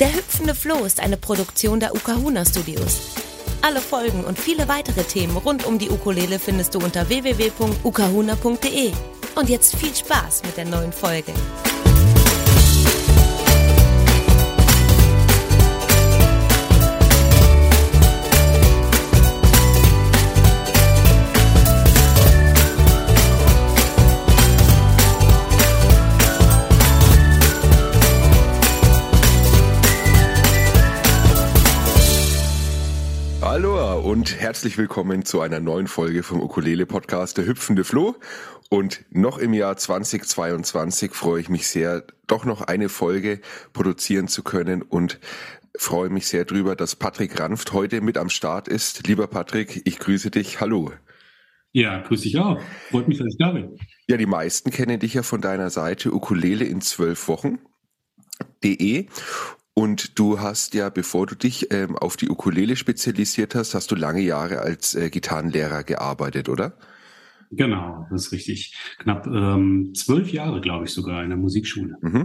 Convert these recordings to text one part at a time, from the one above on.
Der hüpfende Floh ist eine Produktion der Ukahuna Studios. Alle Folgen und viele weitere Themen rund um die Ukulele findest du unter www.ukahuna.de. Und jetzt viel Spaß mit der neuen Folge. Herzlich willkommen zu einer neuen Folge vom Ukulele Podcast Der hüpfende Floh. Und noch im Jahr 2022 freue ich mich sehr, doch noch eine Folge produzieren zu können und freue mich sehr drüber, dass Patrick Ranft heute mit am Start ist. Lieber Patrick, ich grüße dich. Hallo. Ja, grüße dich auch. Freut mich, dass ich da bin. Ja, die meisten kennen dich ja von deiner Seite Ukulele in zwölf Wochen.de und du hast ja, bevor du dich ähm, auf die Ukulele spezialisiert hast, hast du lange Jahre als äh, Gitarrenlehrer gearbeitet, oder? Genau, das ist richtig. Knapp ähm, zwölf Jahre, glaube ich, sogar in der Musikschule. Mhm.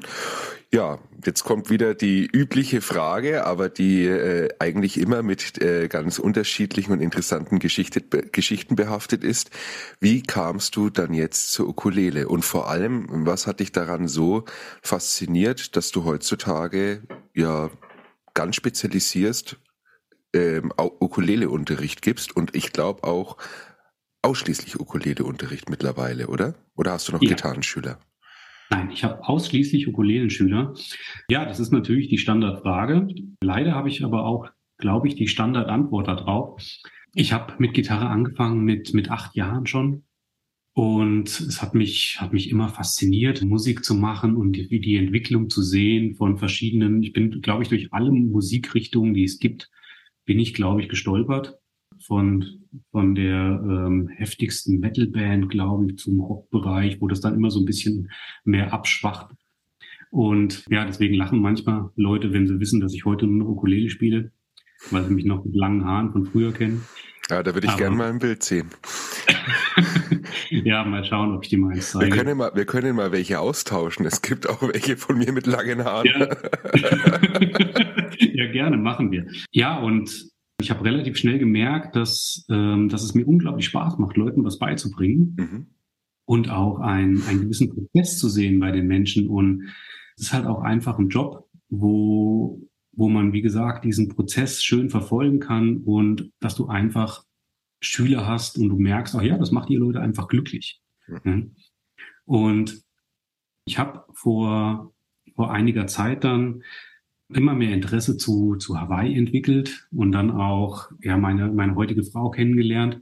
Ja, jetzt kommt wieder die übliche Frage, aber die äh, eigentlich immer mit äh, ganz unterschiedlichen und interessanten Geschichte, be Geschichten behaftet ist. Wie kamst du dann jetzt zur Ukulele? Und vor allem, was hat dich daran so fasziniert, dass du heutzutage ja ganz spezialisierst ähm, Ukulele-Unterricht gibst und ich glaube auch ausschließlich Ukulele-Unterricht mittlerweile, oder? Oder hast du noch ja. Gitarrenschüler? Nein, ich habe ausschließlich Ukulelenschüler. Ja, das ist natürlich die Standardfrage. Leider habe ich aber auch, glaube ich, die Standardantwort darauf. Ich habe mit Gitarre angefangen mit, mit acht Jahren schon. Und es hat mich, hat mich immer fasziniert, Musik zu machen und die, die Entwicklung zu sehen von verschiedenen. Ich bin, glaube ich, durch alle Musikrichtungen, die es gibt, bin ich, glaube ich, gestolpert von, von der ähm, heftigsten Metalband, glaube ich, zum Rockbereich, wo das dann immer so ein bisschen mehr abschwacht. Und ja, deswegen lachen manchmal Leute, wenn sie wissen, dass ich heute nur Ukulele spiele, weil sie mich noch mit langen Haaren von früher kennen. Ja, da würde ich gerne mal ein Bild sehen. ja, mal schauen, ob ich die mal eins zeige. Wir können, mal, wir können mal welche austauschen. Es gibt auch welche von mir mit langen Haaren. Ja, ja gerne, machen wir. Ja, und ich habe relativ schnell gemerkt, dass, ähm, dass es mir unglaublich Spaß macht, Leuten was beizubringen mhm. und auch ein, einen gewissen Prozess zu sehen bei den Menschen. Und es ist halt auch einfach ein Job, wo, wo man, wie gesagt, diesen Prozess schön verfolgen kann und dass du einfach Schüler hast und du merkst, ach ja, das macht die Leute einfach glücklich. Mhm. Und ich habe vor, vor einiger Zeit dann immer mehr Interesse zu, zu Hawaii entwickelt und dann auch ja, meine, meine heutige Frau kennengelernt.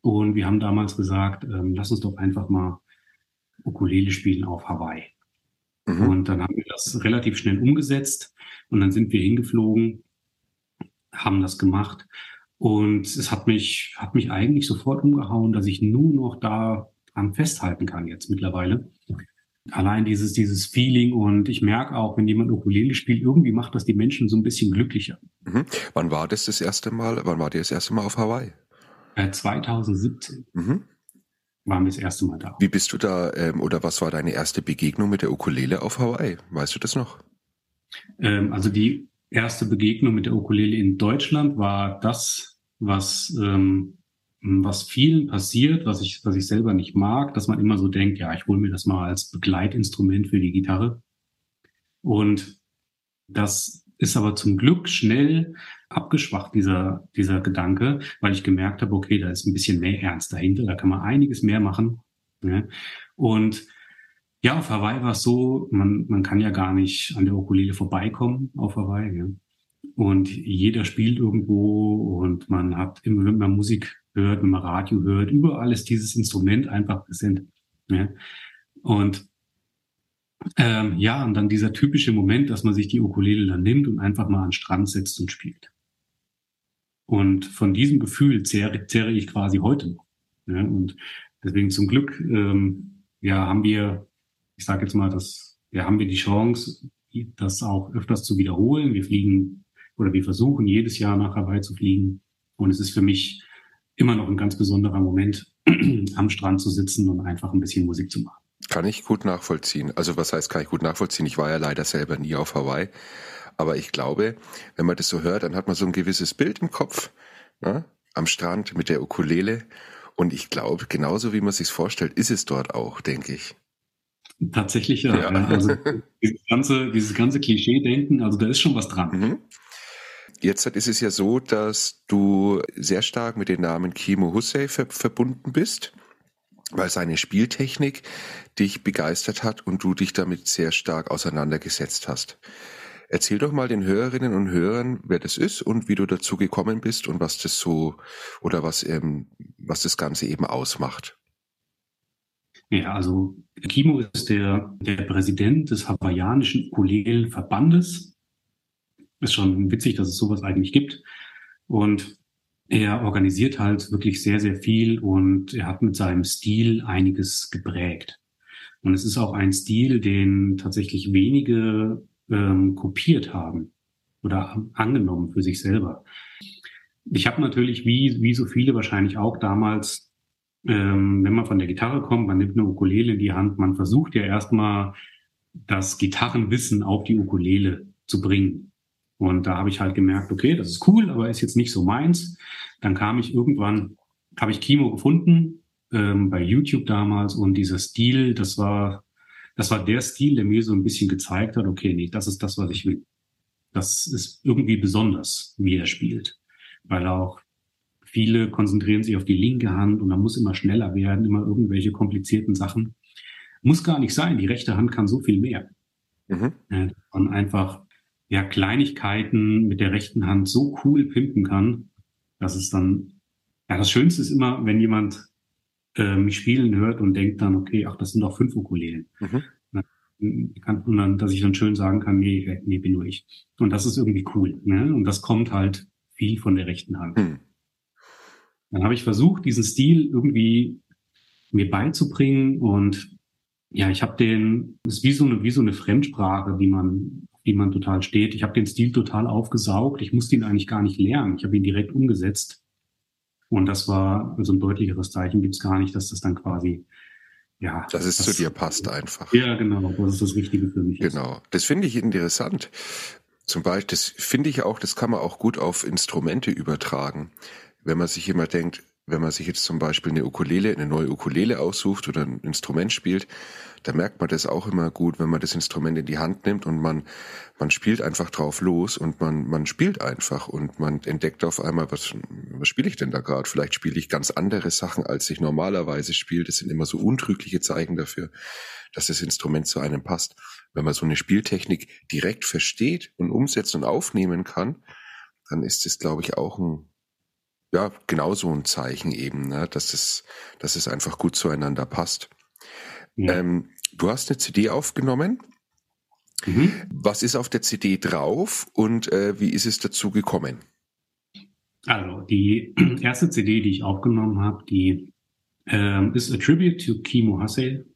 Und wir haben damals gesagt, ähm, lass uns doch einfach mal Ukulele spielen auf Hawaii. Mhm. Und dann haben wir das relativ schnell umgesetzt und dann sind wir hingeflogen, haben das gemacht. Und es hat mich, hat mich eigentlich sofort umgehauen, dass ich nur noch da dran festhalten kann jetzt mittlerweile allein dieses, dieses Feeling und ich merke auch, wenn jemand Ukulele spielt, irgendwie macht das die Menschen so ein bisschen glücklicher. Mhm. Wann war das das erste Mal, wann war ihr das erste Mal auf Hawaii? Äh, 2017 mhm. waren wir das erste Mal da. Wie bist du da, ähm, oder was war deine erste Begegnung mit der Ukulele auf Hawaii? Weißt du das noch? Ähm, also die erste Begegnung mit der Ukulele in Deutschland war das, was ähm, was vielen passiert, was ich, was ich selber nicht mag, dass man immer so denkt, ja, ich hole mir das mal als Begleitinstrument für die Gitarre. Und das ist aber zum Glück schnell abgeschwacht, dieser, dieser Gedanke, weil ich gemerkt habe, okay, da ist ein bisschen mehr Ernst dahinter, da kann man einiges mehr machen. Ja. Und ja, auf Hawaii war es so, man, man kann ja gar nicht an der Ukulele vorbeikommen auf Hawaii. Ja. Und jeder spielt irgendwo und man hat immer, wenn man Musik hört, wenn man Radio hört, überall ist dieses Instrument einfach präsent. Ja? Und ähm, ja, und dann dieser typische Moment, dass man sich die Ukulele dann nimmt und einfach mal an den Strand setzt und spielt. Und von diesem Gefühl zehre, zehre ich quasi heute noch. Ja? Und deswegen zum Glück ähm, ja, haben wir, ich sage jetzt mal, dass ja, haben wir die Chance, das auch öfters zu wiederholen. Wir fliegen oder wir versuchen jedes Jahr nach Hawaii zu fliegen. Und es ist für mich immer noch ein ganz besonderer Moment, am Strand zu sitzen und einfach ein bisschen Musik zu machen. Kann ich gut nachvollziehen. Also was heißt, kann ich gut nachvollziehen? Ich war ja leider selber nie auf Hawaii. aber ich glaube, wenn man das so hört, dann hat man so ein gewisses Bild im Kopf, ne? am Strand mit der Ukulele. Und ich glaube, genauso wie man sich vorstellt, ist es dort auch, denke ich. Tatsächlich ja. ja. Also dieses ganze, dieses ganze Klischee-Denken, also da ist schon was dran. Mhm. Jetzt ist es ja so, dass du sehr stark mit dem Namen Kimo Hussey ver verbunden bist, weil seine Spieltechnik dich begeistert hat und du dich damit sehr stark auseinandergesetzt hast. Erzähl doch mal den Hörerinnen und Hörern, wer das ist und wie du dazu gekommen bist und was das so oder was, ähm, was das Ganze eben ausmacht. Ja, also Kimo ist der, der Präsident des hawaiianischen Ukulelen-Verbandes. Ist schon witzig, dass es sowas eigentlich gibt. Und er organisiert halt wirklich sehr, sehr viel und er hat mit seinem Stil einiges geprägt. Und es ist auch ein Stil, den tatsächlich wenige ähm, kopiert haben oder angenommen für sich selber. Ich habe natürlich, wie, wie so viele wahrscheinlich auch damals, ähm, wenn man von der Gitarre kommt, man nimmt eine Ukulele in die Hand, man versucht ja erstmal das Gitarrenwissen auf die Ukulele zu bringen. Und da habe ich halt gemerkt, okay, das ist cool, aber ist jetzt nicht so meins. Dann kam ich irgendwann, habe ich Kimo gefunden, ähm, bei YouTube damals und dieser Stil, das war, das war der Stil, der mir so ein bisschen gezeigt hat, okay, nee, das ist das, was ich will. Das ist irgendwie besonders, wie er spielt. Weil auch Viele konzentrieren sich auf die linke Hand und man muss immer schneller werden, immer irgendwelche komplizierten Sachen. Muss gar nicht sein. Die rechte Hand kann so viel mehr. Mhm. Und einfach ja, Kleinigkeiten mit der rechten Hand so cool pimpen kann, dass es dann, ja, das Schönste ist immer, wenn jemand äh, mich spielen hört und denkt dann, okay, ach, das sind doch fünf Ukulelen. Mhm. Kann, und dann, dass ich dann schön sagen kann, nee, nee, bin nur ich. Und das ist irgendwie cool. Ne? Und das kommt halt viel von der rechten Hand. Mhm. Dann habe ich versucht, diesen Stil irgendwie mir beizubringen und ja, ich habe den, ist wie so eine, wie so eine Fremdsprache, die man, die man total steht. Ich habe den Stil total aufgesaugt. Ich musste ihn eigentlich gar nicht lernen. Ich habe ihn direkt umgesetzt. Und das war, also ein deutlicheres Zeichen gibt's gar nicht, dass das dann quasi, ja. Dass es das, zu dir passt einfach. Ja, genau. Das ist das Richtige für mich. Genau. Ist. Das finde ich interessant. Zum Beispiel, das finde ich auch, das kann man auch gut auf Instrumente übertragen wenn man sich immer denkt, wenn man sich jetzt zum Beispiel eine Ukulele, eine neue Ukulele aussucht oder ein Instrument spielt, da merkt man das auch immer gut, wenn man das Instrument in die Hand nimmt und man, man spielt einfach drauf los und man, man spielt einfach und man entdeckt auf einmal, was, was spiele ich denn da gerade? Vielleicht spiele ich ganz andere Sachen, als ich normalerweise spiele. Das sind immer so untrügliche Zeichen dafür, dass das Instrument zu einem passt. Wenn man so eine Spieltechnik direkt versteht und umsetzen und aufnehmen kann, dann ist es, glaube ich, auch ein ja, genau so ein Zeichen eben, ne, dass es, dass es einfach gut zueinander passt. Ja. Ähm, du hast eine CD aufgenommen. Mhm. Was ist auf der CD drauf und äh, wie ist es dazu gekommen? Also die erste CD, die ich aufgenommen habe, die ähm, ist A Tribute to Kimo Hassel,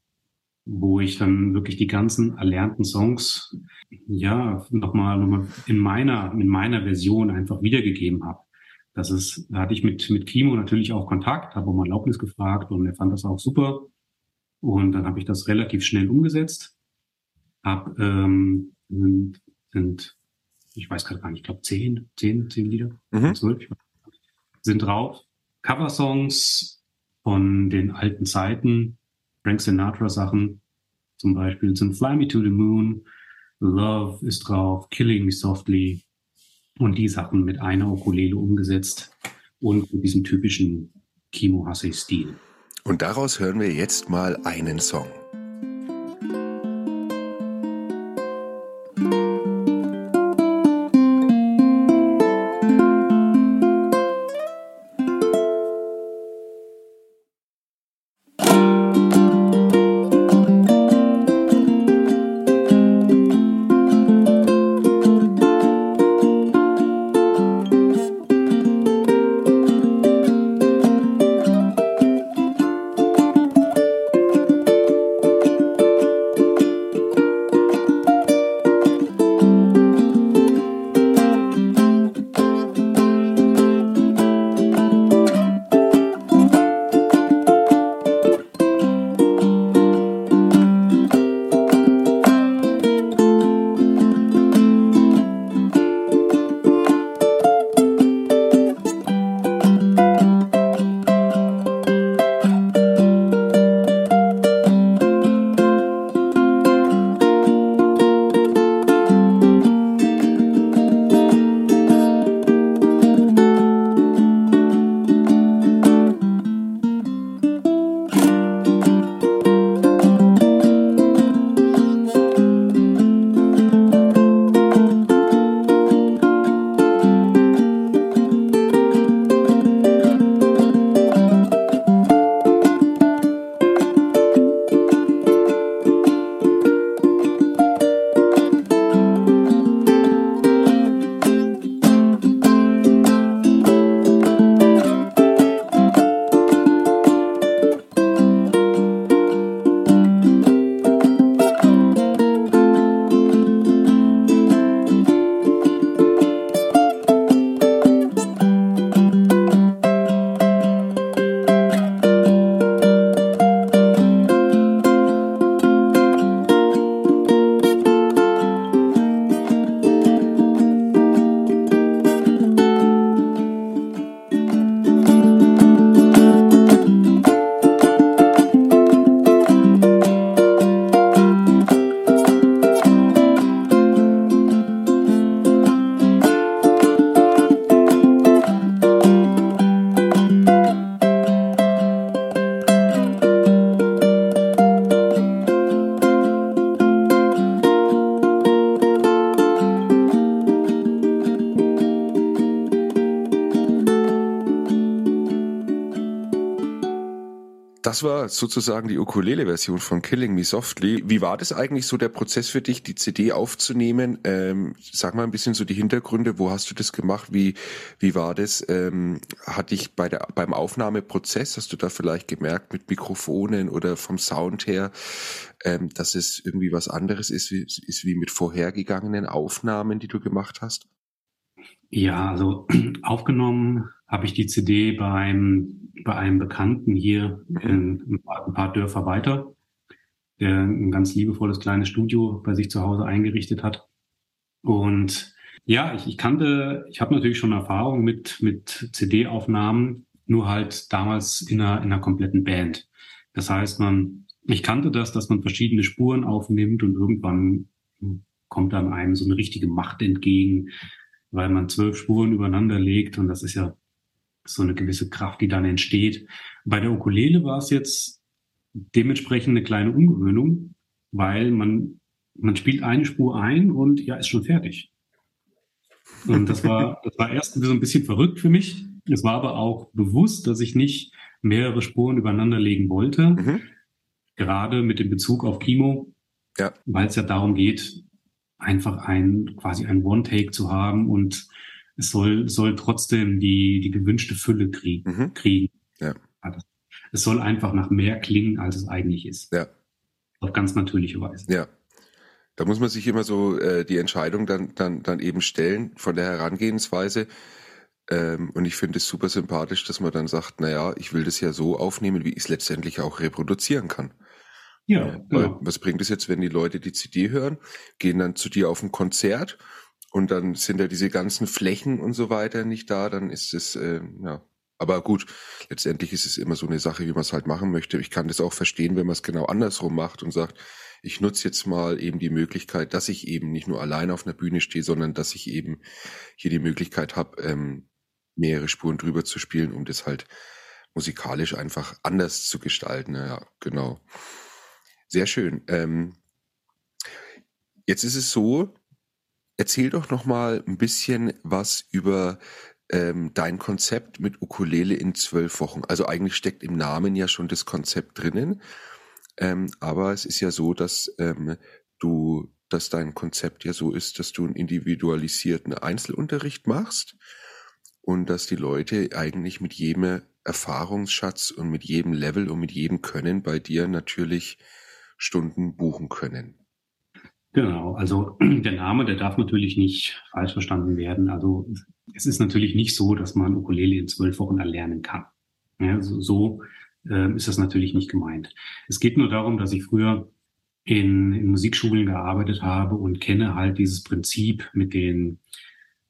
wo ich dann wirklich die ganzen erlernten Songs ja nochmal noch mal in meiner in meiner Version einfach wiedergegeben habe. Das ist, da hatte ich mit, mit Kimo natürlich auch Kontakt, habe um Erlaubnis gefragt und er fand das auch super. Und dann habe ich das relativ schnell umgesetzt. Hab, ähm, sind, sind ich weiß gerade gar nicht, ich glaube zehn, zehn, zehn Lieder, mhm. zwölf, sind drauf. Coversongs von den alten Zeiten, Frank Sinatra Sachen, zum Beispiel sind Fly Me to the Moon, Love ist drauf, Killing Me Softly, und die Sachen mit einer Ukulele umgesetzt und mit diesem typischen Kimo Hasse-Stil. Und daraus hören wir jetzt mal einen Song. Das war sozusagen die Ukulele-Version von Killing Me Softly. Wie war das eigentlich so der Prozess für dich, die CD aufzunehmen? Ähm, sag mal ein bisschen so die Hintergründe. Wo hast du das gemacht? Wie, wie war das? Ähm, hat dich bei der, beim Aufnahmeprozess, hast du da vielleicht gemerkt mit Mikrofonen oder vom Sound her, ähm, dass es irgendwie was anderes ist, ist wie mit vorhergegangenen Aufnahmen, die du gemacht hast? Ja, also aufgenommen habe ich die CD beim, bei einem Bekannten hier in, ein paar Dörfer weiter, der ein ganz liebevolles kleines Studio bei sich zu Hause eingerichtet hat. Und ja, ich, ich kannte, ich habe natürlich schon Erfahrung mit, mit CD-Aufnahmen, nur halt damals in einer, in einer kompletten Band. Das heißt, man, ich kannte das, dass man verschiedene Spuren aufnimmt und irgendwann kommt dann einem so eine richtige Macht entgegen, weil man zwölf Spuren übereinander legt und das ist ja so eine gewisse Kraft, die dann entsteht. Bei der Ukulele war es jetzt dementsprechend eine kleine Ungewöhnung, weil man, man spielt eine Spur ein und ja, ist schon fertig. Und das war, das war erst so ein bisschen verrückt für mich. Es war aber auch bewusst, dass ich nicht mehrere Spuren übereinander legen wollte. Mhm. Gerade mit dem Bezug auf Kimo. Ja. Weil es ja darum geht, einfach ein, quasi ein One-Take zu haben und es soll, soll trotzdem die, die gewünschte Fülle kriegen. Mhm. kriegen. Ja. Es soll einfach nach mehr klingen, als es eigentlich ist. Ja. Auf ganz natürliche Weise. Ja. Da muss man sich immer so äh, die Entscheidung dann, dann, dann eben stellen von der Herangehensweise. Ähm, und ich finde es super sympathisch, dass man dann sagt, naja, ich will das ja so aufnehmen, wie ich es letztendlich auch reproduzieren kann. Ja, genau. was bringt es jetzt, wenn die Leute die CD hören, gehen dann zu dir auf ein Konzert und dann sind ja diese ganzen Flächen und so weiter nicht da, dann ist es, äh, ja. Aber gut, letztendlich ist es immer so eine Sache, wie man es halt machen möchte. Ich kann das auch verstehen, wenn man es genau andersrum macht und sagt, ich nutze jetzt mal eben die Möglichkeit, dass ich eben nicht nur allein auf einer Bühne stehe, sondern dass ich eben hier die Möglichkeit habe, ähm, mehrere Spuren drüber zu spielen, um das halt musikalisch einfach anders zu gestalten. Ja, genau. Sehr schön. Ähm, jetzt ist es so, Erzähl doch noch mal ein bisschen was über ähm, dein Konzept mit Ukulele in zwölf Wochen. Also eigentlich steckt im Namen ja schon das Konzept drinnen, ähm, aber es ist ja so, dass ähm, du, dass dein Konzept ja so ist, dass du einen individualisierten Einzelunterricht machst und dass die Leute eigentlich mit jedem Erfahrungsschatz und mit jedem Level und mit jedem Können bei dir natürlich Stunden buchen können. Genau, also der Name, der darf natürlich nicht falsch verstanden werden. Also es ist natürlich nicht so, dass man Ukulele in zwölf Wochen erlernen kann. Ja, so so äh, ist das natürlich nicht gemeint. Es geht nur darum, dass ich früher in, in Musikschulen gearbeitet habe und kenne halt dieses Prinzip mit den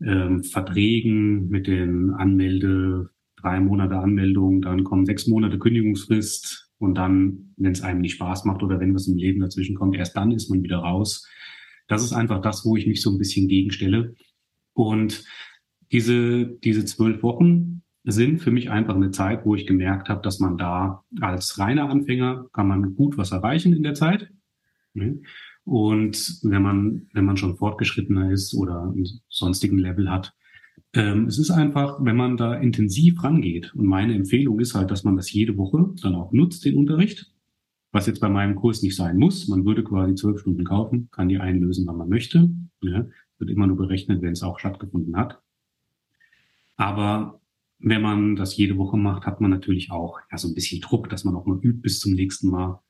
ähm, Verträgen, mit den Anmelde, drei Monate Anmeldung, dann kommen sechs Monate Kündigungsfrist, und dann, wenn es einem nicht Spaß macht oder wenn was im Leben dazwischen kommt, erst dann ist man wieder raus. Das ist einfach das, wo ich mich so ein bisschen gegenstelle. Und diese, diese zwölf Wochen sind für mich einfach eine Zeit, wo ich gemerkt habe, dass man da als reiner Anfänger kann man gut was erreichen in der Zeit. Und wenn man, wenn man schon fortgeschrittener ist oder einen sonstigen Level hat, ähm, es ist einfach, wenn man da intensiv rangeht, und meine Empfehlung ist halt, dass man das jede Woche dann auch nutzt, den Unterricht, was jetzt bei meinem Kurs nicht sein muss. Man würde quasi zwölf Stunden kaufen, kann die einlösen, wann man möchte. Ja, wird immer nur berechnet, wenn es auch stattgefunden hat. Aber wenn man das jede Woche macht, hat man natürlich auch ja, so ein bisschen Druck, dass man auch mal übt bis zum nächsten Mal.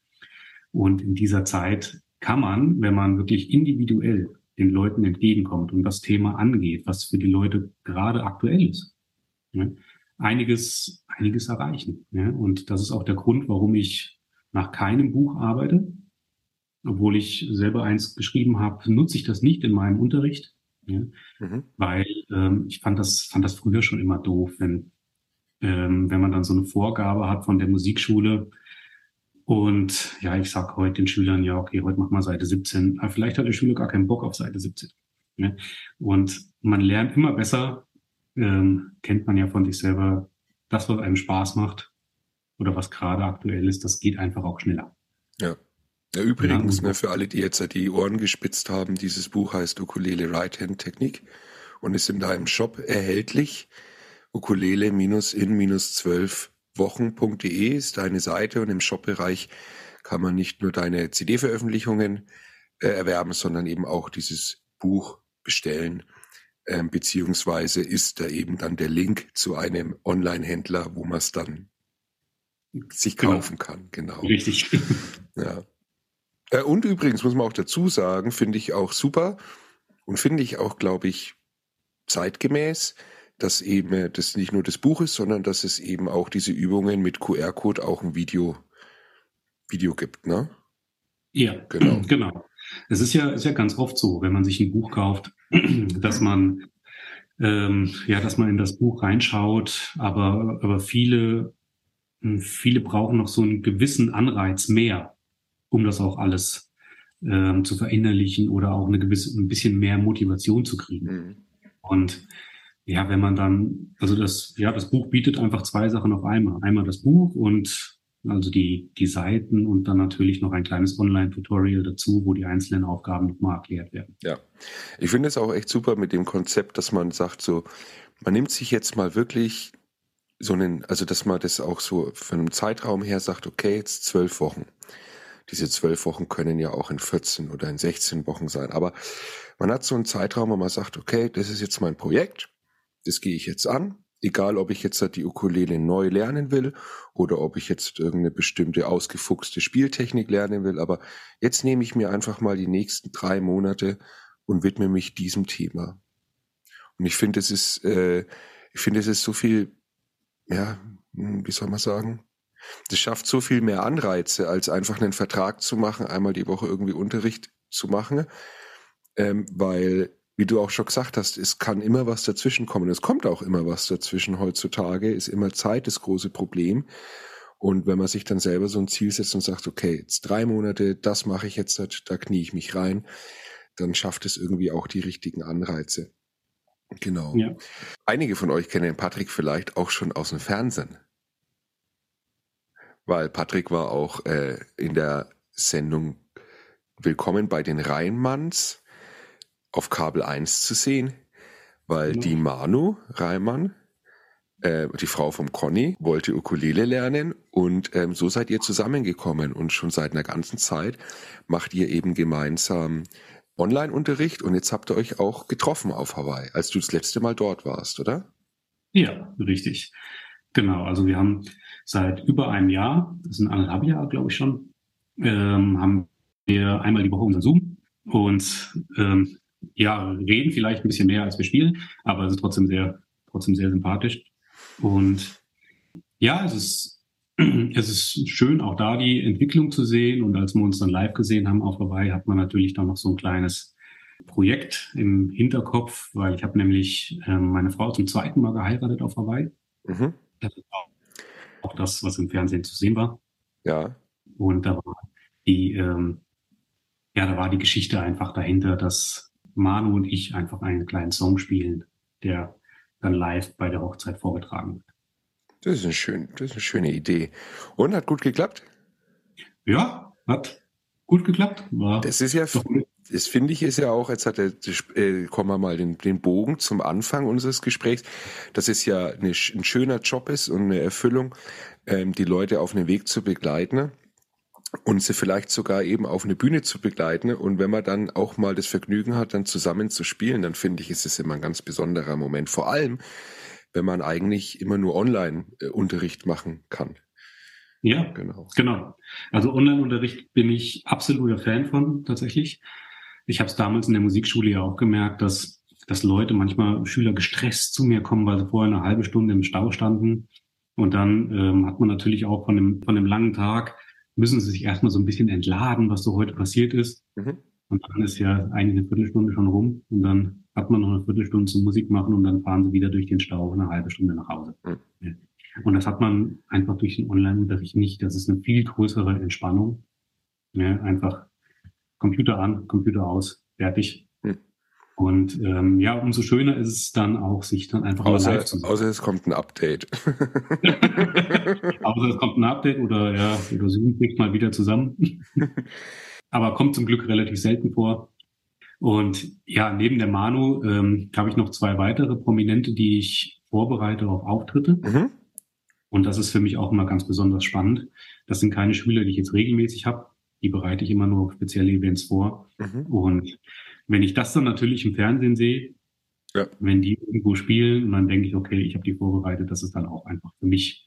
Und in dieser Zeit kann man, wenn man wirklich individuell den Leuten entgegenkommt und das Thema angeht, was für die Leute gerade aktuell ist. Ja, einiges, einiges erreichen. Ja, und das ist auch der Grund, warum ich nach keinem Buch arbeite. Obwohl ich selber eins geschrieben habe, nutze ich das nicht in meinem Unterricht. Ja, mhm. Weil ähm, ich fand das, fand das früher schon immer doof, wenn, ähm, wenn man dann so eine Vorgabe hat von der Musikschule, und ja, ich sag heute den Schülern, ja, okay, heute mach mal Seite 17. Aber vielleicht hat der Schüler gar keinen Bock auf Seite 17. Ne? Und man lernt immer besser, ähm, kennt man ja von sich selber, das, was einem Spaß macht oder was gerade aktuell ist, das geht einfach auch schneller. Ja. Ja, übrigens, ne, für alle, die jetzt die Ohren gespitzt haben, dieses Buch heißt Ukulele Right Hand Technik und ist in deinem Shop erhältlich. Ukulele-in-12 zwölfwochen.de ist deine Seite und im Shop-Bereich kann man nicht nur deine CD-Veröffentlichungen äh, erwerben, sondern eben auch dieses Buch bestellen. Ähm, beziehungsweise ist da eben dann der Link zu einem Online-Händler, wo man es dann sich genau. kaufen genau. kann. Genau. Richtig. Ja. Äh, und übrigens muss man auch dazu sagen, finde ich auch super und finde ich auch, glaube ich, zeitgemäß, dass eben äh, das nicht nur das Buch ist, sondern dass es eben auch diese Übungen mit QR-Code auch ein Video, Video gibt, ne? Ja, genau. genau. Es ist ja, ist ja ganz oft so, wenn man sich ein Buch kauft, dass man, ähm, ja, dass man in das Buch reinschaut, aber, aber viele, viele brauchen noch so einen gewissen Anreiz mehr, um das auch alles ähm, zu verinnerlichen oder auch eine gewisse, ein bisschen mehr Motivation zu kriegen. Mhm. Und ja, wenn man dann, also das, ja, das Buch bietet einfach zwei Sachen auf einmal. Einmal das Buch und also die, die Seiten und dann natürlich noch ein kleines Online-Tutorial dazu, wo die einzelnen Aufgaben nochmal erklärt werden. Ja, ich finde es auch echt super mit dem Konzept, dass man sagt so, man nimmt sich jetzt mal wirklich so einen, also dass man das auch so von einem Zeitraum her sagt, okay, jetzt zwölf Wochen. Diese zwölf Wochen können ja auch in 14 oder in 16 Wochen sein. Aber man hat so einen Zeitraum, wo man sagt, okay, das ist jetzt mein Projekt, das gehe ich jetzt an. Egal, ob ich jetzt die Ukulele neu lernen will oder ob ich jetzt irgendeine bestimmte ausgefuchste Spieltechnik lernen will. Aber jetzt nehme ich mir einfach mal die nächsten drei Monate und widme mich diesem Thema. Und ich finde, es ist, äh, ich finde, es ist so viel, ja, hm, wie soll man sagen? Das schafft so viel mehr Anreize, als einfach einen Vertrag zu machen, einmal die Woche irgendwie Unterricht zu machen, ähm, weil, wie du auch schon gesagt hast, es kann immer was dazwischen kommen. Es kommt auch immer was dazwischen heutzutage, ist immer Zeit das große Problem. Und wenn man sich dann selber so ein Ziel setzt und sagt, okay, jetzt drei Monate, das mache ich jetzt, da knie ich mich rein, dann schafft es irgendwie auch die richtigen Anreize. Genau. Ja. Einige von euch kennen Patrick vielleicht auch schon aus dem Fernsehen weil Patrick war auch äh, in der Sendung Willkommen bei den Rheinmanns auf Kabel 1 zu sehen, weil mhm. die Manu Reimann, äh, die Frau vom Conny, wollte Ukulele lernen und ähm, so seid ihr zusammengekommen und schon seit einer ganzen Zeit macht ihr eben gemeinsam Online-Unterricht und jetzt habt ihr euch auch getroffen auf Hawaii, als du das letzte Mal dort warst, oder? Ja, richtig. Genau, also wir haben seit über einem Jahr, das sind anderthalb Jahre, glaube ich schon, ähm, haben wir einmal die Woche unser Zoom und ähm, ja, reden vielleicht ein bisschen mehr als wir spielen, aber es ist trotzdem sehr, trotzdem sehr sympathisch. Und ja, es ist, es ist schön, auch da die Entwicklung zu sehen. Und als wir uns dann live gesehen haben auf Hawaii, hat man natürlich dann noch so ein kleines Projekt im Hinterkopf, weil ich habe nämlich ähm, meine Frau zum zweiten Mal geheiratet auf Hawaii. Mhm. Das ist auch auch das, was im Fernsehen zu sehen war. Ja. Und da war die, ähm, ja, da war die Geschichte einfach dahinter, dass Manu und ich einfach einen kleinen Song spielen, der dann live bei der Hochzeit vorgetragen wird. Das ist eine, schön, das ist eine schöne Idee. Und hat gut geklappt? Ja, hat gut geklappt. War das ist ja, das finde ich ist ja auch, jetzt hat er, äh, kommen wir mal den, den Bogen zum Anfang unseres Gesprächs, dass es ja eine, ein schöner Job ist und eine Erfüllung, ähm, die Leute auf einen Weg zu begleiten und sie vielleicht sogar eben auf eine Bühne zu begleiten. Und wenn man dann auch mal das Vergnügen hat, dann zusammen zu spielen, dann finde ich, ist es immer ein ganz besonderer Moment. Vor allem, wenn man eigentlich immer nur Online-Unterricht äh, machen kann. Ja, genau. genau. Also Online-Unterricht bin ich absoluter Fan von tatsächlich. Ich habe es damals in der Musikschule ja auch gemerkt, dass, dass Leute manchmal Schüler gestresst zu mir kommen, weil sie vorher eine halbe Stunde im Stau standen. Und dann ähm, hat man natürlich auch von dem, von dem langen Tag, müssen sie sich erstmal so ein bisschen entladen, was so heute passiert ist. Mhm. Und dann ist ja eigentlich eine Viertelstunde schon rum und dann hat man noch eine Viertelstunde zum Musik machen und dann fahren sie wieder durch den Stau eine halbe Stunde nach Hause. Mhm. Und das hat man einfach durch den Online-Unterricht nicht. Das ist eine viel größere Entspannung. Ja, einfach Computer an, Computer aus, fertig. Und ähm, ja, umso schöner ist es dann auch, sich dann einfach außer, live zu sehen. Außer es kommt ein Update. außer es kommt ein Update oder ja, oder Zoom kriegt mal wieder zusammen. Aber kommt zum Glück relativ selten vor. Und ja, neben der Manu ähm, habe ich noch zwei weitere Prominente, die ich vorbereite auf Auftritte. Mhm. Und das ist für mich auch immer ganz besonders spannend. Das sind keine Schüler, die ich jetzt regelmäßig habe. Die bereite ich immer nur auf spezielle Events vor. Mhm. Und wenn ich das dann natürlich im Fernsehen sehe, ja. wenn die irgendwo spielen, dann denke ich, okay, ich habe die vorbereitet, das ist dann auch einfach für mich.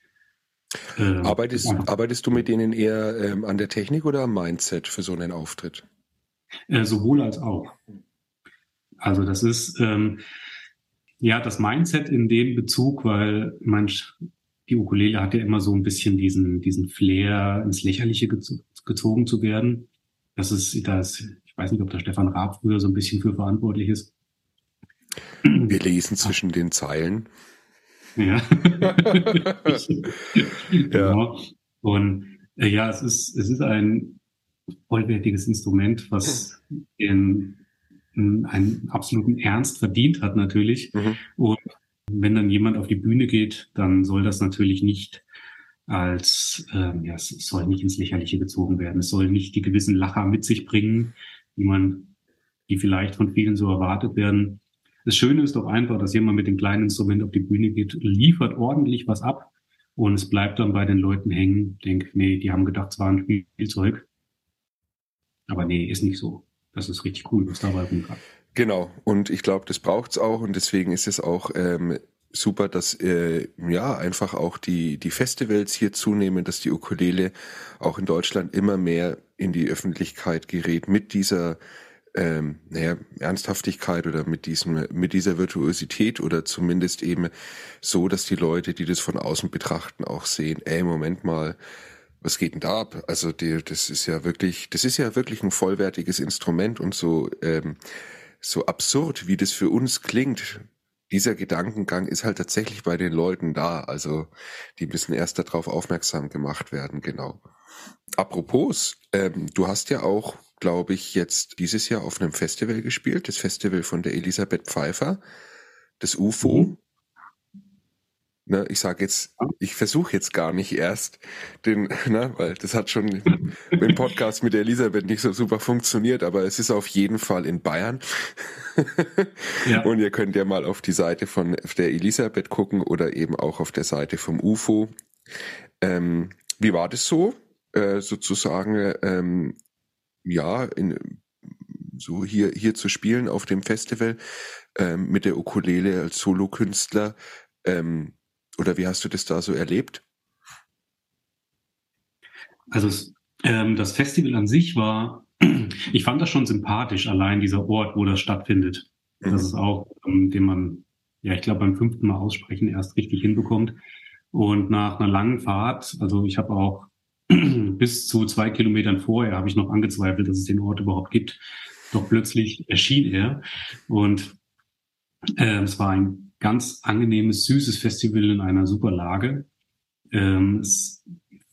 Äh, arbeitest, arbeitest du mit denen eher ähm, an der Technik oder am Mindset für so einen Auftritt? Äh, sowohl als auch. Also das ist ähm, ja das Mindset in dem Bezug, weil manch die Ukulele hat ja immer so ein bisschen diesen diesen Flair ins Lächerliche gezogen zu werden. Das ist das weiß nicht, ob der Stefan Raab früher so ein bisschen für verantwortlich ist. Wir lesen zwischen den Zeilen. Ja. genau. Und äh, ja, es ist es ist ein vollwertiges Instrument, was in einen absoluten Ernst verdient hat natürlich. Mhm. Und wenn dann jemand auf die Bühne geht, dann soll das natürlich nicht als, ähm, ja, es soll nicht ins Lächerliche gezogen werden. Es soll nicht die gewissen Lacher mit sich bringen, die man, die vielleicht von vielen so erwartet werden. Das Schöne ist doch einfach, dass jemand mit dem kleinen Instrument auf die Bühne geht, liefert ordentlich was ab und es bleibt dann bei den Leuten hängen. Denk, nee, die haben gedacht, es war ein Spielzeug. Aber nee, ist nicht so das ist richtig cool, was dabei rumkommt. Genau, und ich glaube, das braucht es auch und deswegen ist es auch ähm, super, dass äh, ja einfach auch die die Festivals hier zunehmen, dass die Ukulele auch in Deutschland immer mehr in die Öffentlichkeit gerät mit dieser ähm, naja, Ernsthaftigkeit oder mit diesem mit dieser Virtuosität oder zumindest eben so, dass die Leute, die das von außen betrachten, auch sehen, ey Moment mal, was geht denn da ab? Also die, das ist ja wirklich, das ist ja wirklich ein vollwertiges Instrument und so ähm, so absurd, wie das für uns klingt. Dieser Gedankengang ist halt tatsächlich bei den Leuten da. Also die müssen erst darauf aufmerksam gemacht werden, genau. Apropos, ähm, du hast ja auch, glaube ich, jetzt dieses Jahr auf einem Festival gespielt, das Festival von der Elisabeth Pfeiffer, das UFO. Mhm. Ne, ich sage jetzt, ich versuche jetzt gar nicht erst den, ne, weil das hat schon im Podcast mit Elisabeth nicht so super funktioniert, aber es ist auf jeden Fall in Bayern. ja. Und ihr könnt ja mal auf die Seite von der Elisabeth gucken oder eben auch auf der Seite vom UFO. Ähm, wie war das so, äh, sozusagen, ähm, ja, in, so hier, hier zu spielen auf dem Festival ähm, mit der Ukulele als Solokünstler? Ähm, oder wie hast du das da so erlebt? Also ähm, das Festival an sich war, ich fand das schon sympathisch, allein dieser Ort, wo das stattfindet. Mhm. Das ist auch, ähm, den man, ja, ich glaube, beim fünften Mal aussprechen erst richtig hinbekommt. Und nach einer langen Fahrt, also ich habe auch bis zu zwei Kilometern vorher habe ich noch angezweifelt, dass es den Ort überhaupt gibt. Doch plötzlich erschien er und äh, es war ein ganz angenehmes, süßes Festival in einer super Lage. Ähm, es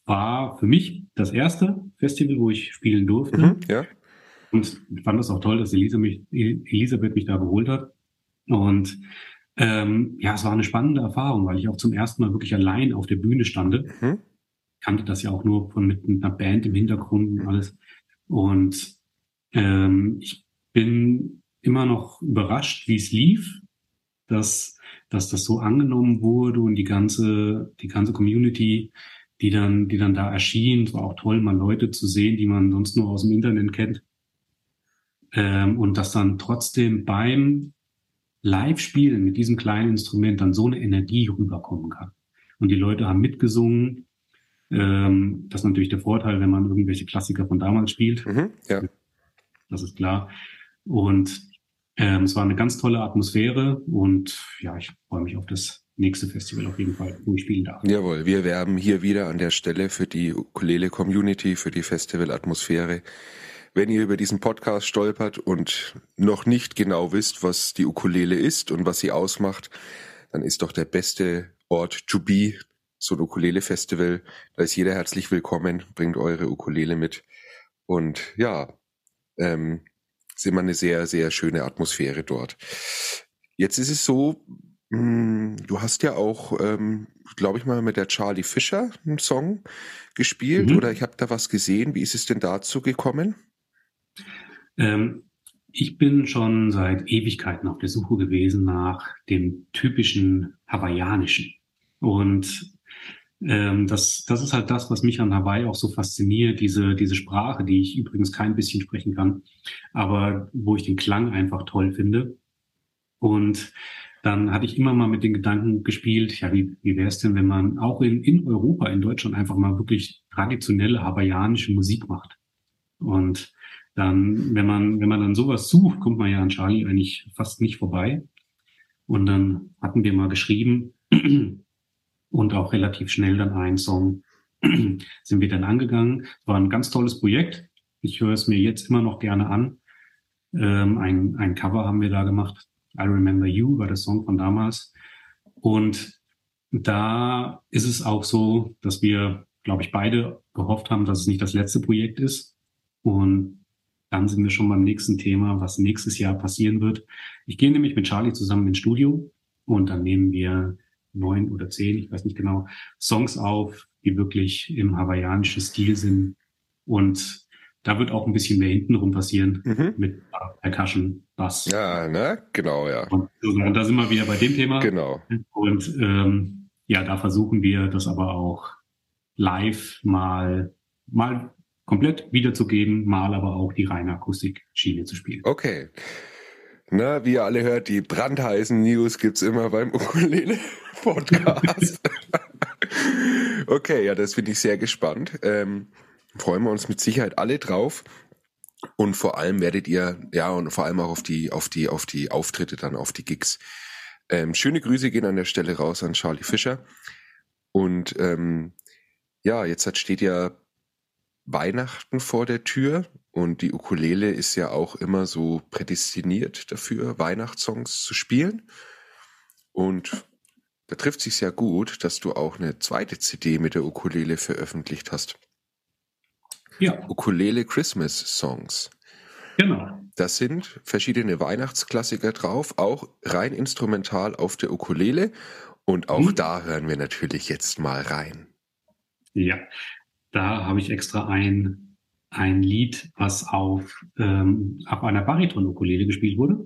war für mich das erste Festival, wo ich spielen durfte. Mhm, ja. Und ich fand es auch toll, dass Elisa mich, Elisabeth mich da geholt hat. Und ähm, ja, es war eine spannende Erfahrung, weil ich auch zum ersten Mal wirklich allein auf der Bühne stande. Mhm. Kannte das ja auch nur von mit einer Band im Hintergrund und alles. Und ähm, ich bin immer noch überrascht, wie es lief, dass dass das so angenommen wurde und die ganze, die ganze Community, die dann, die dann da erschien. Es war auch toll, mal Leute zu sehen, die man sonst nur aus dem Internet kennt. Ähm, und dass dann trotzdem beim Live-Spielen mit diesem kleinen Instrument dann so eine Energie rüberkommen kann. Und die Leute haben mitgesungen. Ähm, das ist natürlich der Vorteil, wenn man irgendwelche Klassiker von damals spielt. Mhm, ja. Das ist klar. Und ähm, es war eine ganz tolle Atmosphäre und ja, ich freue mich auf das nächste Festival auf jeden Fall, wo ich spielen darf. Jawohl, wir werben hier wieder an der Stelle für die Ukulele Community, für die Festival-Atmosphäre. Wenn ihr über diesen Podcast stolpert und noch nicht genau wisst, was die Ukulele ist und was sie ausmacht, dann ist doch der beste Ort to be so ein Ukulele-Festival. Da ist jeder herzlich willkommen, bringt eure Ukulele mit. Und ja, ähm, ist immer eine sehr, sehr schöne Atmosphäre dort. Jetzt ist es so, mh, hm, du hast ja auch, ähm, glaube ich mal, mit der Charlie Fischer einen Song gespielt mhm. oder ich habe da was gesehen. Wie ist es denn dazu gekommen? Ähm, ich bin schon seit Ewigkeiten auf der Suche gewesen nach dem typischen hawaiianischen. Und ähm, das, das ist halt das, was mich an Hawaii auch so fasziniert, diese, diese Sprache, die ich übrigens kein bisschen sprechen kann, aber wo ich den Klang einfach toll finde. Und dann hatte ich immer mal mit den Gedanken gespielt, ja, wie, wie wäre es denn, wenn man auch in, in Europa, in Deutschland einfach mal wirklich traditionelle hawaiianische Musik macht. Und dann, wenn man, wenn man dann sowas sucht, kommt man ja an Charlie eigentlich fast nicht vorbei. Und dann hatten wir mal geschrieben und auch relativ schnell dann einen Song sind wir dann angegangen. War ein ganz tolles Projekt. Ich höre es mir jetzt immer noch gerne an. Ähm, ein, ein Cover haben wir da gemacht. I Remember You war der Song von damals. Und da ist es auch so, dass wir, glaube ich, beide gehofft haben, dass es nicht das letzte Projekt ist. Und dann sind wir schon beim nächsten Thema, was nächstes Jahr passieren wird. Ich gehe nämlich mit Charlie zusammen ins Studio und dann nehmen wir neun oder zehn, ich weiß nicht genau, Songs auf, die wirklich im hawaiianischen Stil sind. Und da wird auch ein bisschen mehr hintenrum passieren mhm. mit Percussion, Bass. Ja, ne? Genau, ja. Und, und, da sind wir wieder bei dem Thema. Genau. Und ähm, ja, da versuchen wir das aber auch live mal, mal komplett wiederzugeben, mal aber auch die reine Akustikschiene zu spielen. Okay. Na, wie ihr alle hört, die brandheißen News gibt's immer beim Ukulele-Podcast. okay, ja, das finde ich sehr gespannt. Ähm, freuen wir uns mit Sicherheit alle drauf. Und vor allem werdet ihr, ja, und vor allem auch auf die, auf die, auf die Auftritte dann, auf die Gigs. Ähm, schöne Grüße gehen an der Stelle raus an Charlie Fischer. Und ähm, ja, jetzt steht ja Weihnachten vor der Tür und die Ukulele ist ja auch immer so prädestiniert dafür, Weihnachtssongs zu spielen. Und da trifft sich sehr gut, dass du auch eine zweite CD mit der Ukulele veröffentlicht hast. Ja. Ukulele Christmas Songs. Genau. Das sind verschiedene Weihnachtsklassiker drauf, auch rein instrumental auf der Ukulele. Und auch hm. da hören wir natürlich jetzt mal rein. Ja, da habe ich extra ein, ein Lied, was auf, ähm, auf einer Bariton-Ukulele gespielt wurde,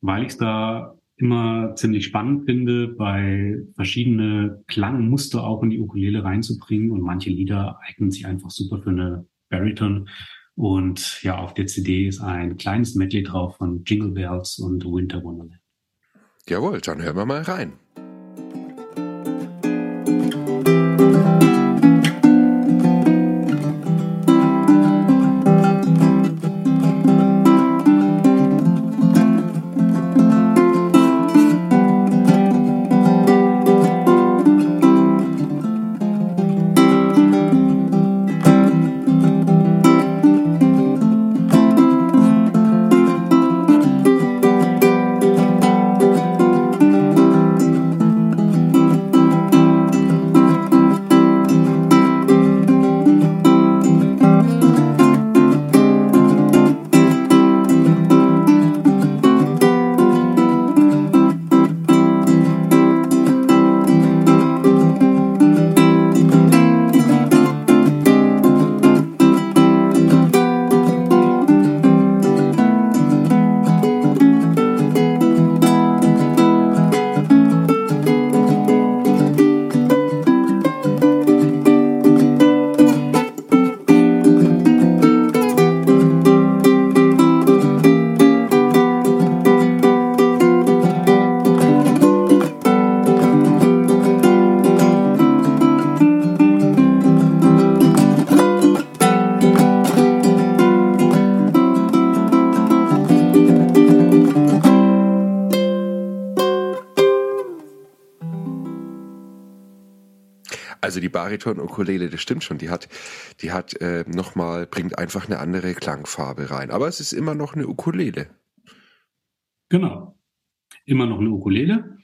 weil ich es da immer ziemlich spannend finde, bei verschiedene Klangmuster auch in die Ukulele reinzubringen und manche Lieder eignen sich einfach super für eine Bariton. Und ja, auf der CD ist ein kleines Medley drauf von Jingle Bells und Winter Wonderland. Jawohl, dann hören wir mal rein. Die Bariton-Ukulele, das stimmt schon, die hat, die hat äh, nochmal, bringt einfach eine andere Klangfarbe rein. Aber es ist immer noch eine Ukulele. Genau. Immer noch eine Ukulele.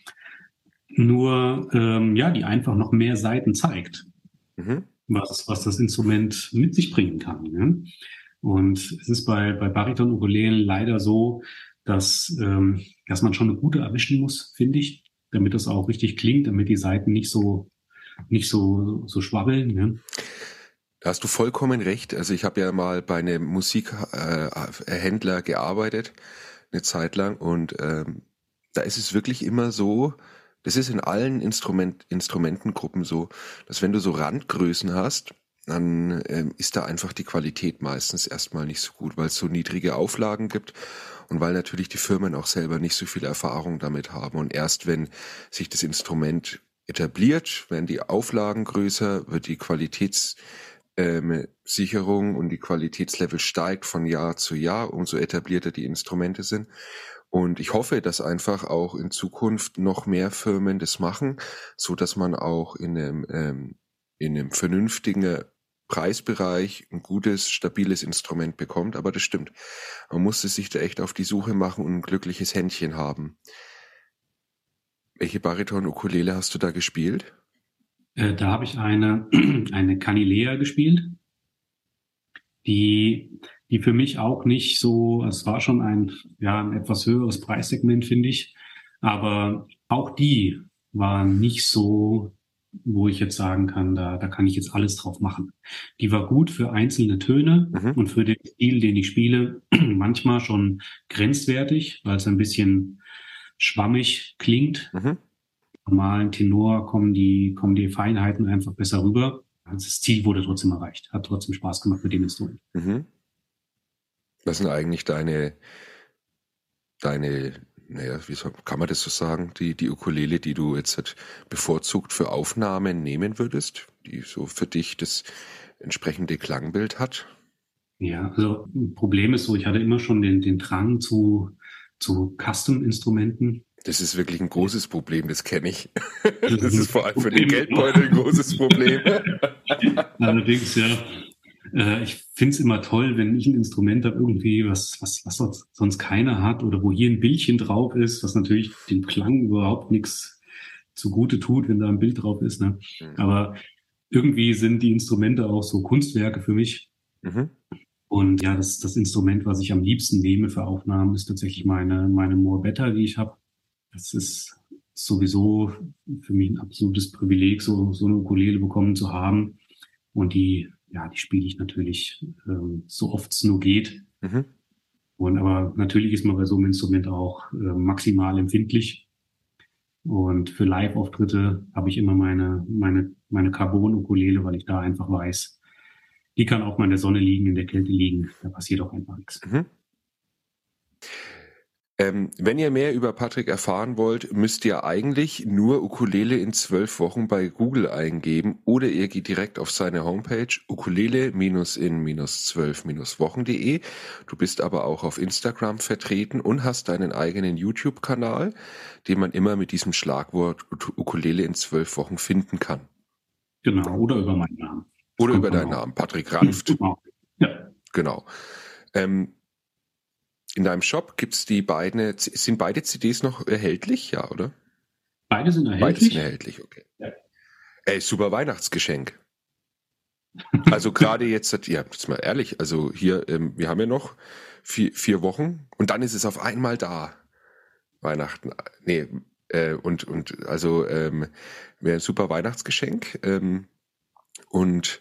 Nur, ähm, ja, die einfach noch mehr Seiten zeigt, mhm. was, was das Instrument mit sich bringen kann. Ne? Und es ist bei, bei Bariton-Ukulelen leider so, dass, ähm, dass man schon eine gute erwischen muss, finde ich, damit das auch richtig klingt, damit die Seiten nicht so nicht so, so schwabbeln. Ne? Da hast du vollkommen recht. Also ich habe ja mal bei einem Musikhändler gearbeitet, eine Zeit lang, und ähm, da ist es wirklich immer so, Das ist in allen Instrument, Instrumentengruppen so, dass wenn du so Randgrößen hast, dann ähm, ist da einfach die Qualität meistens erstmal nicht so gut, weil es so niedrige Auflagen gibt und weil natürlich die Firmen auch selber nicht so viel Erfahrung damit haben. Und erst wenn sich das Instrument etabliert, werden die Auflagen größer, wird die Qualitätssicherung ähm, und die Qualitätslevel steigt von Jahr zu Jahr, umso etablierter die Instrumente sind. Und ich hoffe, dass einfach auch in Zukunft noch mehr Firmen das machen, so dass man auch in einem, ähm, in einem vernünftigen Preisbereich ein gutes, stabiles Instrument bekommt. Aber das stimmt. Man musste sich da echt auf die Suche machen und ein glückliches Händchen haben. Welche Bariton-Ukulele hast du da gespielt? Äh, da habe ich eine, eine Canilea gespielt, die die für mich auch nicht so, es war schon ein, ja, ein etwas höheres Preissegment, finde ich. Aber auch die waren nicht so, wo ich jetzt sagen kann, da, da kann ich jetzt alles drauf machen. Die war gut für einzelne Töne mhm. und für den Stil, den ich spiele, manchmal schon grenzwertig, weil es ein bisschen schwammig klingt. Mhm. Normalen Tenor kommen die, kommen die Feinheiten einfach besser rüber. Also das Ziel wurde trotzdem erreicht. Hat trotzdem Spaß gemacht mit dem Instrument. Mhm. Was sind eigentlich deine, deine, naja, wie soll, kann man das so sagen, die, die Ukulele, die du jetzt halt bevorzugt für Aufnahmen nehmen würdest, die so für dich das entsprechende Klangbild hat? Ja, also ein Problem ist so, ich hatte immer schon den, den Drang zu, zu Custom-Instrumenten. Das ist wirklich ein großes Problem, das kenne ich. Das ist vor allem für den Geldbeutel ein großes Problem. Allerdings, ja. Äh, ich finde es immer toll, wenn ich ein Instrument habe, irgendwie, was, was, was sonst keiner hat oder wo hier ein Bildchen drauf ist, was natürlich dem Klang überhaupt nichts zugute tut, wenn da ein Bild drauf ist. Ne? Mhm. Aber irgendwie sind die Instrumente auch so Kunstwerke für mich. Mhm. Und ja, das, das Instrument, was ich am liebsten nehme für Aufnahmen, ist tatsächlich meine, meine Morbetta, die ich habe. Das ist sowieso für mich ein absolutes Privileg, so, so eine Ukulele bekommen zu haben. Und die ja, die spiele ich natürlich ähm, so oft es nur geht. Mhm. Und aber natürlich ist man bei so einem Instrument auch äh, maximal empfindlich. Und für Live-Auftritte habe ich immer meine, meine, meine Carbon-Ukulele, weil ich da einfach weiß, die kann auch mal in der Sonne liegen, in der Kälte liegen. Da passiert auch einfach nichts. Mhm. Ähm, wenn ihr mehr über Patrick erfahren wollt, müsst ihr eigentlich nur Ukulele in zwölf Wochen bei Google eingeben oder ihr geht direkt auf seine Homepage ukulele-in-12-wochen.de. Du bist aber auch auf Instagram vertreten und hast deinen eigenen YouTube-Kanal, den man immer mit diesem Schlagwort Ukulele in zwölf Wochen finden kann. Genau, oder über meinen Namen. Oder über deinen Namen, Patrick Ranft. Genau. Ja. Genau. Ähm, in deinem Shop gibt es die beiden, sind beide CDs noch erhältlich, ja, oder? Beide sind erhältlich. Beide sind erhältlich, okay. Ja. Ey, super Weihnachtsgeschenk. Also gerade jetzt, ja, jetzt mal ehrlich, also hier, ähm, wir haben ja noch vier, vier Wochen und dann ist es auf einmal da. Weihnachten, nee, äh, und, und also ähm, wäre ein super Weihnachtsgeschenk. Ähm, und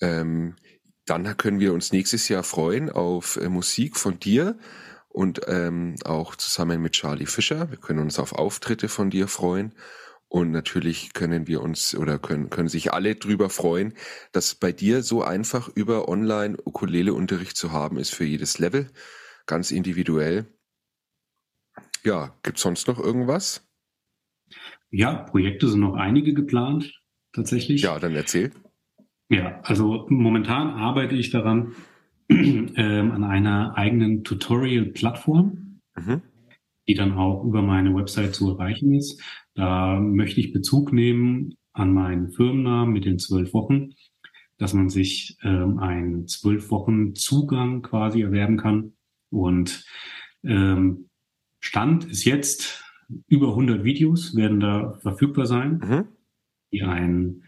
ähm, dann können wir uns nächstes Jahr freuen auf äh, Musik von dir und ähm, auch zusammen mit Charlie Fischer. Wir können uns auf Auftritte von dir freuen. Und natürlich können wir uns oder können, können sich alle drüber freuen, dass bei dir so einfach über online Ukulele-Unterricht zu haben ist für jedes Level, ganz individuell. Ja, gibt's sonst noch irgendwas? Ja, Projekte sind noch einige geplant, tatsächlich. Ja, dann erzähl. Ja, also momentan arbeite ich daran ähm, an einer eigenen Tutorial-Plattform, mhm. die dann auch über meine Website zu erreichen ist. Da möchte ich Bezug nehmen an meinen Firmennamen mit den zwölf Wochen, dass man sich ähm, einen zwölf Wochen Zugang quasi erwerben kann. Und ähm, Stand ist jetzt über 100 Videos werden da verfügbar sein, mhm. die einen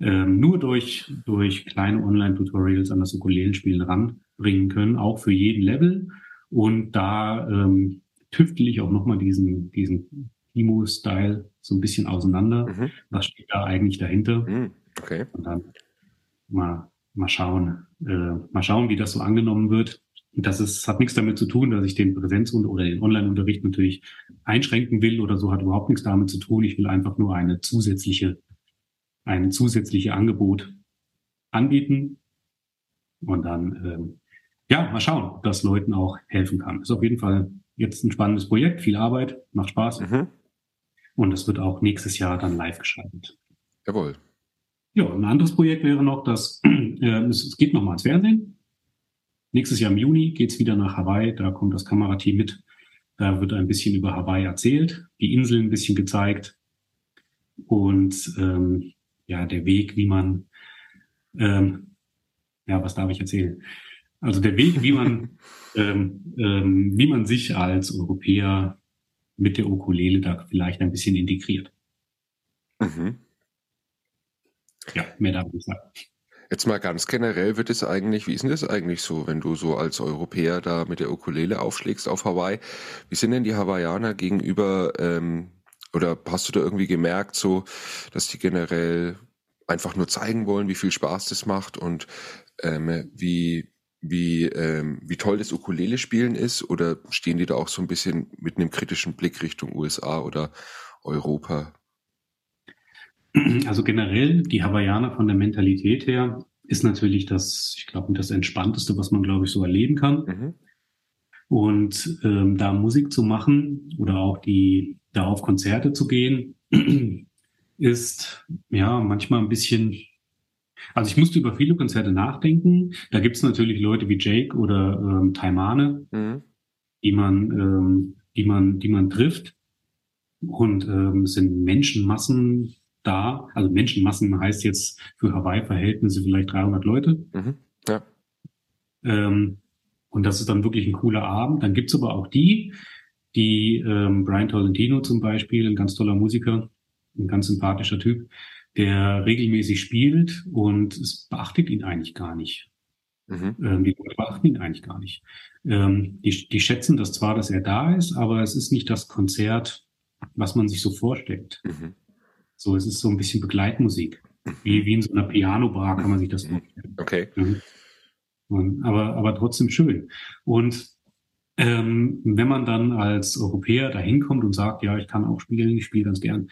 ähm, nur durch, durch kleine Online-Tutorials an das Ukulelenspielen ranbringen können, auch für jeden Level. Und da ähm, tüftel ich auch nochmal diesen, diesen Emo-Style so ein bisschen auseinander. Mhm. Was steht da eigentlich dahinter? Mhm. Okay. Und dann mal, mal schauen, äh, mal schauen, wie das so angenommen wird. das ist, hat nichts damit zu tun, dass ich den Präsenz- oder den Online-Unterricht natürlich einschränken will oder so, hat überhaupt nichts damit zu tun. Ich will einfach nur eine zusätzliche, ein zusätzliche Angebot anbieten und dann, ähm, ja, mal schauen, ob das Leuten auch helfen kann. Ist auf jeden Fall jetzt ein spannendes Projekt, viel Arbeit, macht Spaß. Mhm. Und es wird auch nächstes Jahr dann live geschaltet. Jawohl. Ja, ein anderes Projekt wäre noch, dass äh, es, es geht nochmal ans Fernsehen. Nächstes Jahr im Juni geht's wieder nach Hawaii. Da kommt das Kamerateam mit. Da wird ein bisschen über Hawaii erzählt, die Insel ein bisschen gezeigt und ähm, ja, der Weg, wie man, ähm, ja, was darf ich erzählen? Also der Weg, wie man, ähm, ähm, wie man sich als Europäer mit der Ukulele da vielleicht ein bisschen integriert. Mhm. Ja, mehr darf ich sagen. Jetzt mal ganz generell wird es eigentlich, wie ist denn das eigentlich so, wenn du so als Europäer da mit der Ukulele aufschlägst auf Hawaii? Wie sind denn die Hawaiianer gegenüber, ähm, oder hast du da irgendwie gemerkt, so, dass die generell einfach nur zeigen wollen, wie viel Spaß das macht und ähm, wie, wie, ähm, wie toll das Ukulele-Spielen ist? Oder stehen die da auch so ein bisschen mit einem kritischen Blick Richtung USA oder Europa? Also generell, die Hawaiianer von der Mentalität her ist natürlich das, ich glaube, das Entspannteste, was man, glaube ich, so erleben kann. Mhm. Und ähm, da Musik zu machen oder auch die, da auf Konzerte zu gehen, ist ja manchmal ein bisschen. Also ich musste über viele Konzerte nachdenken. Da gibt es natürlich Leute wie Jake oder ähm, Taimane, mhm. die man, ähm, die man, die man trifft. Und ähm, es sind Menschenmassen, da. Also Menschenmassen heißt jetzt für Hawaii-Verhältnisse vielleicht 300 Leute. Mhm. Ja. Ähm, und das ist dann wirklich ein cooler Abend. Dann gibt's aber auch die, die ähm, Brian Tolentino zum Beispiel, ein ganz toller Musiker, ein ganz sympathischer Typ, der regelmäßig spielt und es beachtet ihn eigentlich gar nicht. Mhm. Ähm, die Leute beachten ihn eigentlich gar nicht. Ähm, die, die schätzen das zwar, dass er da ist, aber es ist nicht das Konzert, was man sich so vorstellt. Mhm. So, es ist so ein bisschen Begleitmusik. Wie, wie in so einer Piano-Bar kann man sich das vorstellen. Okay. Und, aber, aber trotzdem schön. Und ähm, wenn man dann als Europäer da hinkommt und sagt, ja, ich kann auch spielen, ich spiele ganz gern,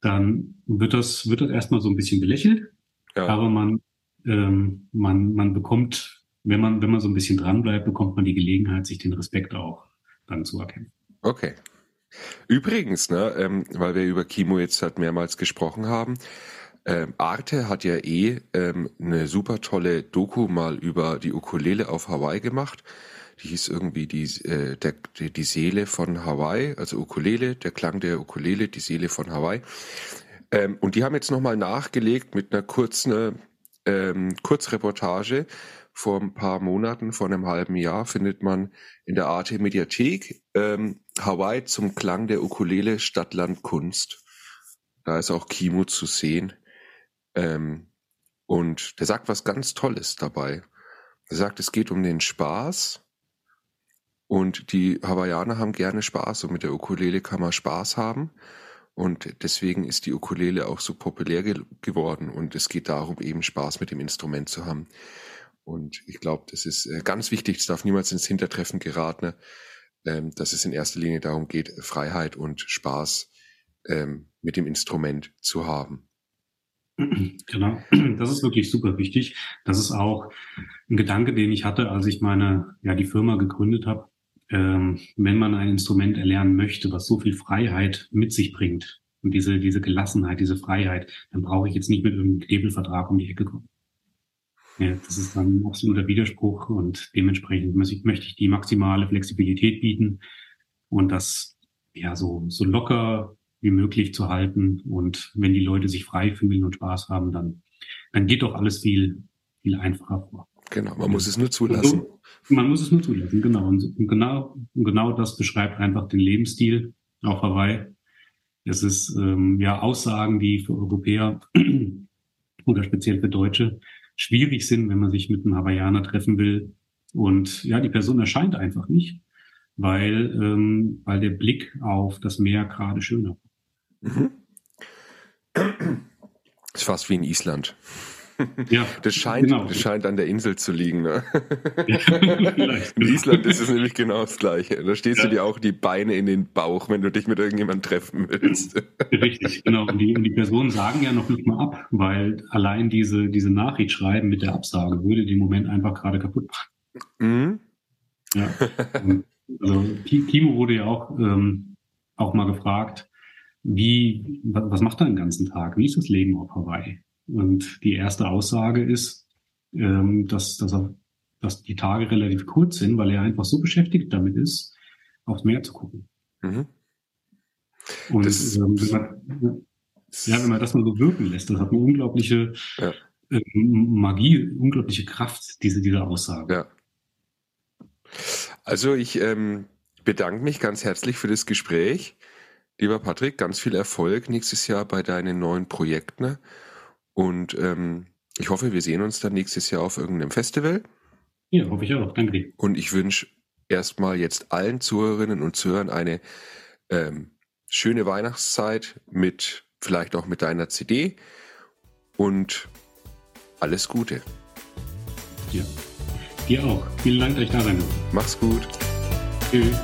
dann wird das, wird das erstmal so ein bisschen belächelt. Ja. Aber man, ähm, man, man bekommt, wenn man, wenn man so ein bisschen dranbleibt, bekommt man die Gelegenheit, sich den Respekt auch dann zu erkennen. Okay. Übrigens, ne, ähm, weil wir über Kimo jetzt halt mehrmals gesprochen haben, ähm, Arte hat ja eh ähm, eine super tolle Doku mal über die Ukulele auf Hawaii gemacht. Die hieß irgendwie die, äh, der, die, Seele von Hawaii, also Ukulele, der Klang der Ukulele, die Seele von Hawaii. Ähm, und die haben jetzt nochmal nachgelegt mit einer kurzen ähm, Kurzreportage vor ein paar Monaten, vor einem halben Jahr, findet man in der Arte Mediathek ähm, Hawaii zum Klang der Ukulele Stadtland Kunst. Da ist auch Kimo zu sehen. Ähm, und der sagt was ganz Tolles dabei. Er sagt, es geht um den Spaß. Und die Hawaiianer haben gerne Spaß und mit der Ukulele kann man Spaß haben. Und deswegen ist die Ukulele auch so populär ge geworden. Und es geht darum, eben Spaß mit dem Instrument zu haben. Und ich glaube, das ist äh, ganz wichtig, es darf niemals ins Hintertreffen geraten, ähm, dass es in erster Linie darum geht, Freiheit und Spaß ähm, mit dem Instrument zu haben. Genau, das ist wirklich super wichtig. Das ist auch ein Gedanke, den ich hatte, als ich meine, ja, die Firma gegründet habe. Ähm, wenn man ein Instrument erlernen möchte, was so viel Freiheit mit sich bringt und diese, diese Gelassenheit, diese Freiheit, dann brauche ich jetzt nicht mit irgendeinem Knebelvertrag um die Ecke kommen. Ja, das ist dann ein absoluter Widerspruch und dementsprechend möchte ich die maximale Flexibilität bieten und das ja so, so locker wie möglich zu halten. Und wenn die Leute sich frei fühlen und Spaß haben, dann, dann geht doch alles viel, viel einfacher vor. Genau, man muss es nur zulassen. So, man muss es nur zulassen, genau. Und genau, genau das beschreibt einfach den Lebensstil auf Hawaii. Es ist ähm, ja Aussagen, die für Europäer oder speziell für Deutsche schwierig sind, wenn man sich mit einem Hawaiianer treffen will. Und ja, die Person erscheint einfach nicht, weil, ähm, weil der Blick auf das Meer gerade schöner. Mhm. Ist fast wie in Island. Ja, das scheint, genau. das scheint an der Insel zu liegen. Ne? Ja, in Island ist es nämlich genau das Gleiche. Da stehst ja. du dir auch die Beine in den Bauch, wenn du dich mit irgendjemandem treffen willst. Richtig, genau. Und die, die Personen sagen ja noch nicht mal ab, weil allein diese, diese Nachricht schreiben mit der Absage würde den Moment einfach gerade kaputt machen. Mhm. Ja. Also Timo wurde ja auch, ähm, auch mal gefragt, wie, was macht er den ganzen Tag? Wie ist das Leben auf Hawaii? Und die erste Aussage ist, ähm, dass, dass, er, dass die Tage relativ kurz sind, weil er einfach so beschäftigt damit ist, aufs Meer zu gucken. Mhm. Und das, ähm, wenn, man, ja, wenn man das mal so wirken lässt, das hat eine unglaubliche ja. äh, Magie, unglaubliche Kraft, diese, diese Aussage. Ja. Also ich ähm, bedanke mich ganz herzlich für das Gespräch. Lieber Patrick, ganz viel Erfolg nächstes Jahr bei deinen neuen Projekten. Und ähm, ich hoffe, wir sehen uns dann nächstes Jahr auf irgendeinem Festival. Ja, hoffe ich auch. Danke dir. Und ich wünsche erstmal jetzt allen Zuhörerinnen und Zuhörern eine ähm, schöne Weihnachtszeit mit vielleicht auch mit deiner CD und alles Gute. Ja, dir auch. Vielen Dank, dass ich da sein Mach's gut. Tschüss.